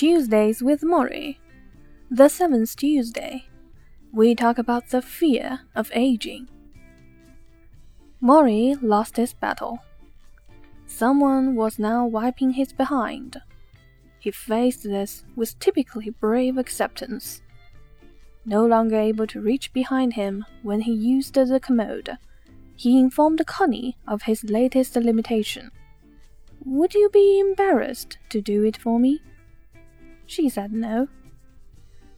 Tuesdays with Morrie. The seventh Tuesday. We talk about the fear of aging. Morrie lost his battle. Someone was now wiping his behind. He faced this with typically brave acceptance. No longer able to reach behind him when he used the commode, he informed Connie of his latest limitation. Would you be embarrassed to do it for me? She said no.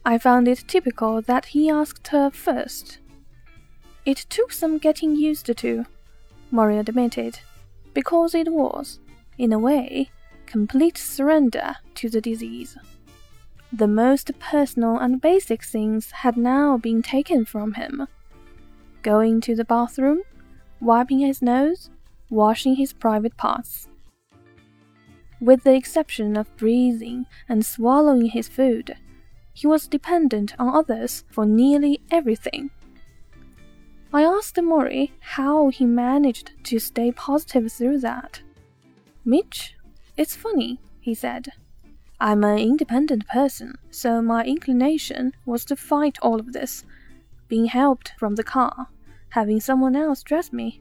I found it typical that he asked her first. It took some getting used to, Morrie admitted, because it was, in a way, complete surrender to the disease. The most personal and basic things had now been taken from him. Going to the bathroom, wiping his nose, washing his private parts. With the exception of breathing and swallowing his food, he was dependent on others for nearly everything. I asked Morrie how he managed to stay positive through that. Mitch, it's funny, he said. I'm an independent person, so my inclination was to fight all of this, being helped from the car, having someone else dress me.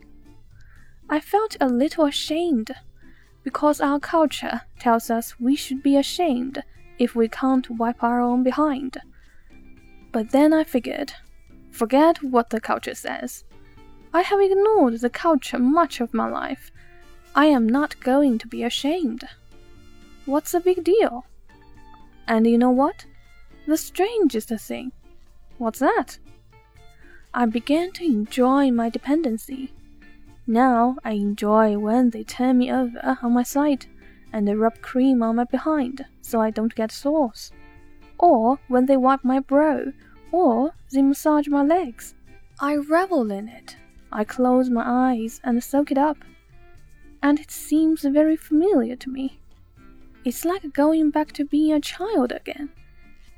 I felt a little ashamed because our culture tells us we should be ashamed if we can't wipe our own behind. But then I figured, forget what the culture says. I have ignored the culture much of my life. I am not going to be ashamed. What's the big deal? And you know what? The strangest thing. What's that? I began to enjoy my dependency. Now I enjoy when they turn me over on my side and they rub cream on my behind so I don't get sores. Or when they wipe my brow, or they massage my legs. I revel in it. I close my eyes and soak it up. And it seems very familiar to me. It's like going back to being a child again.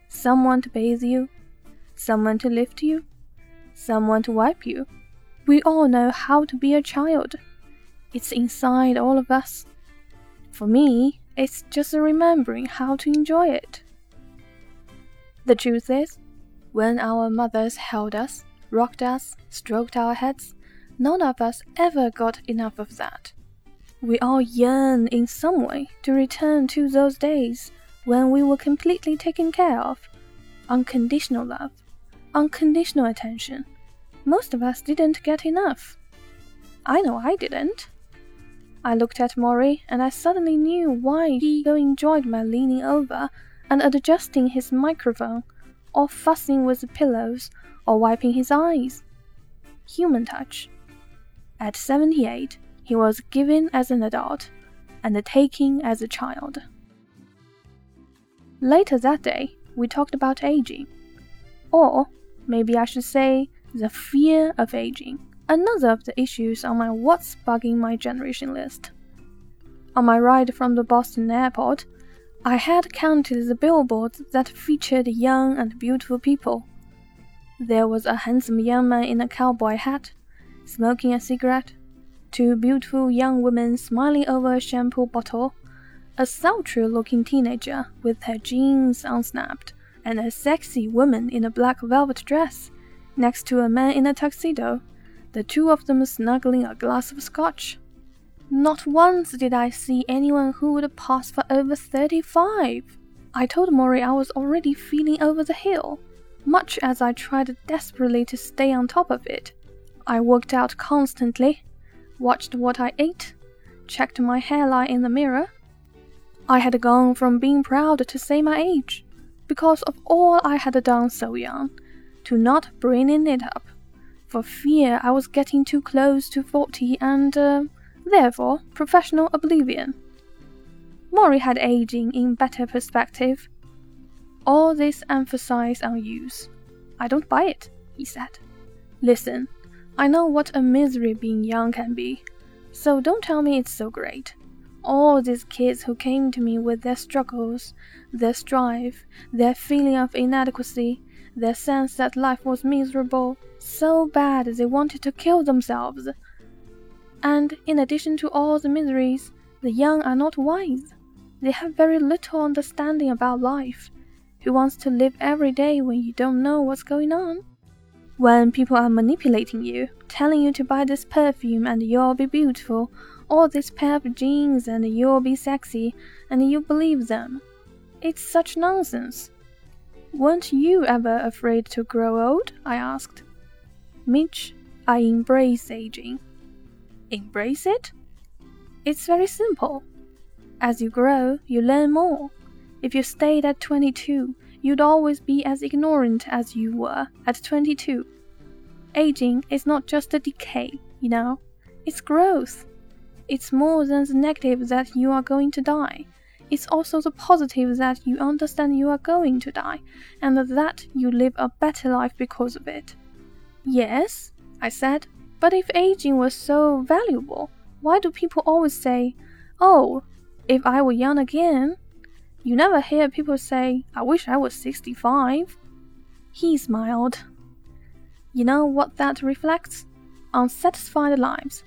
Someone to bathe you, someone to lift you, someone to wipe you we all know how to be a child. It's inside all of us. For me, it's just remembering how to enjoy it. The truth is, when our mothers held us, rocked us, stroked our heads, none of us ever got enough of that. We all yearn in some way to return to those days when we were completely taken care of. Unconditional love, unconditional attention, most of us didn't get enough. I know I didn't. I looked at Morrie and I suddenly knew why he so enjoyed my leaning over and adjusting his microphone, or fussing with the pillows, or wiping his eyes. Human touch. At 78, he was given as an adult and taking as a child. Later that day, we talked about aging. Or maybe I should say the fear of aging, another of the issues on my What's Bugging My Generation list. On my ride from the Boston airport, I had counted the billboards that featured young and beautiful people. There was a handsome young man in a cowboy hat, smoking a cigarette, two beautiful young women smiling over a shampoo bottle, a sultry looking teenager with her jeans unsnapped, and a sexy woman in a black velvet dress next to a man in a tuxedo, the two of them snuggling a glass of scotch. Not once did I see anyone who would pass for over 35. I told Morrie I was already feeling over the hill, much as I tried desperately to stay on top of it. I worked out constantly, watched what I ate, checked my hairline in the mirror. I had gone from being proud to say my age, because of all I had done so young, to not bringing it up, for fear I was getting too close to 40 and, uh, therefore, professional oblivion. Morrie had aging in better perspective. All this emphasized on use. I don't buy it, he said. Listen, I know what a misery being young can be, so don't tell me it's so great. All these kids who came to me with their struggles, their strife, their feeling of inadequacy, their sense that life was miserable, so bad they wanted to kill themselves. And in addition to all the miseries, the young are not wise. They have very little understanding about life. Who wants to live every day when you don't know what's going on? When people are manipulating you, telling you to buy this perfume and you'll be beautiful, or this pair of jeans and you'll be sexy, and you believe them. It's such nonsense. Weren't you ever afraid to grow old? I asked. Mitch, I embrace aging. Embrace it? It's very simple. As you grow, you learn more. If you stayed at 22, you'd always be as ignorant as you were at 22. Aging is not just a decay, you know, it's growth. It's more than the negative that you are going to die. It's also the positive that you understand you are going to die, and that you live a better life because of it. Yes, I said, but if aging was so valuable, why do people always say, Oh, if I were young again? You never hear people say, I wish I was 65. He smiled. You know what that reflects? Unsatisfied lives,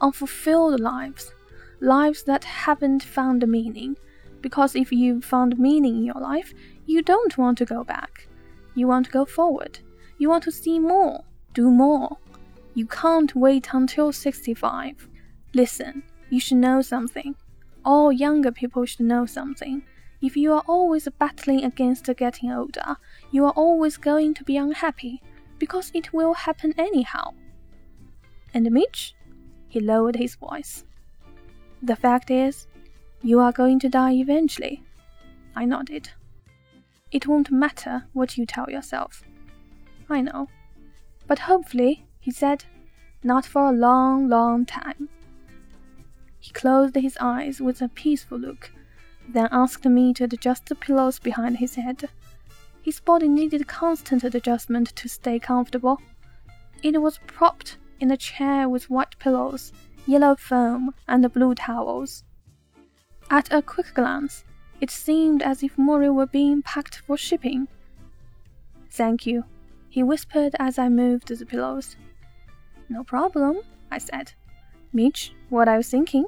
unfulfilled lives, lives that haven't found a meaning. Because if you've found meaning in your life, you don't want to go back. You want to go forward. You want to see more, do more. You can't wait until 65. Listen, you should know something. All younger people should know something. If you are always battling against getting older, you are always going to be unhappy, because it will happen anyhow. And Mitch? He lowered his voice. The fact is, you are going to die eventually. I nodded. It won't matter what you tell yourself. I know. But hopefully, he said, not for a long, long time. He closed his eyes with a peaceful look, then asked me to adjust the pillows behind his head. His body needed constant adjustment to stay comfortable. It was propped in a chair with white pillows, yellow foam, and blue towels. At a quick glance, it seemed as if Morrie were being packed for shipping. Thank you, he whispered as I moved the pillows. No problem, I said. Mitch, what are you thinking?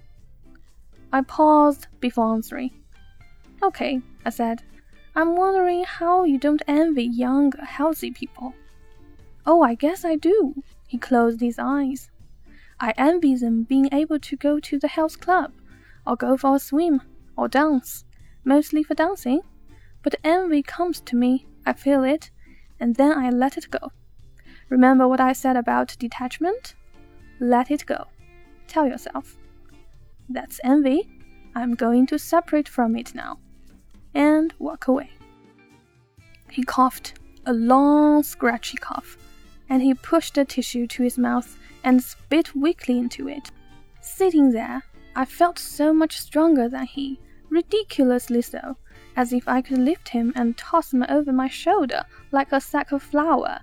I paused before answering. Okay, I said. I'm wondering how you don't envy young, healthy people. Oh, I guess I do. He closed his eyes. I envy them being able to go to the health club, or go for a swim, or dance, mostly for dancing. But envy comes to me, I feel it, and then I let it go. Remember what I said about detachment? Let it go. Tell yourself, that's envy. I'm going to separate from it now. And walk away. He coughed, a long, scratchy cough, and he pushed the tissue to his mouth and spit weakly into it. Sitting there, I felt so much stronger than he, ridiculously so, as if I could lift him and toss him over my shoulder like a sack of flour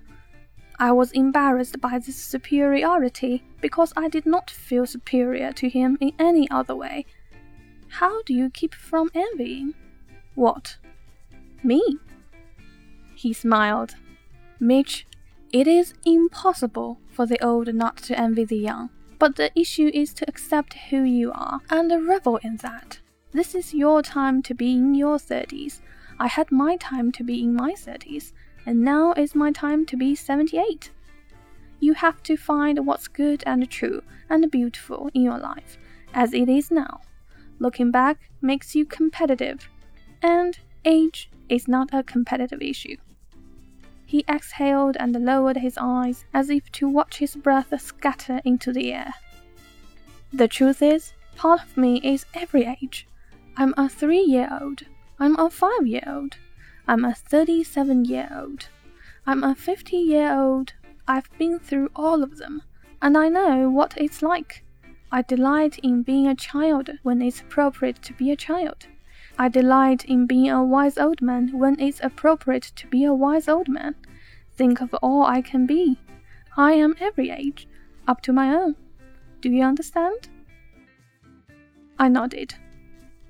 I was embarrassed by this superiority because I did not feel superior to him in any other way. How do you keep from envying? What? Me? He smiled. Mitch, it is impossible for the old not to envy the young, but the issue is to accept who you are and revel in that. This is your time to be in your thirties. I had my time to be in my thirties and now is my time to be 78. You have to find what's good and true and beautiful in your life, as it is now. Looking back makes you competitive, and age is not a competitive issue. He exhaled and lowered his eyes as if to watch his breath scatter into the air. The truth is, part of me is every age. I'm a three year old. I'm a five year old. I'm a 37 year old. I'm a 50 year old. I've been through all of them, and I know what it's like. I delight in being a child when it's appropriate to be a child. I delight in being a wise old man when it's appropriate to be a wise old man. Think of all I can be. I am every age, up to my own. Do you understand? I nodded.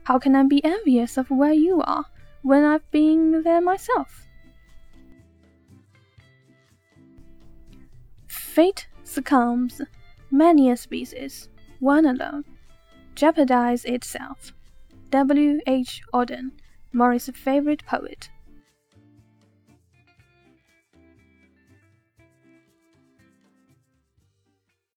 How can I be envious of where you are? when I've been there myself. Fate succumbs, many a species, one alone, jeopardize itself. W. H. Auden, Morrie's favorite poet.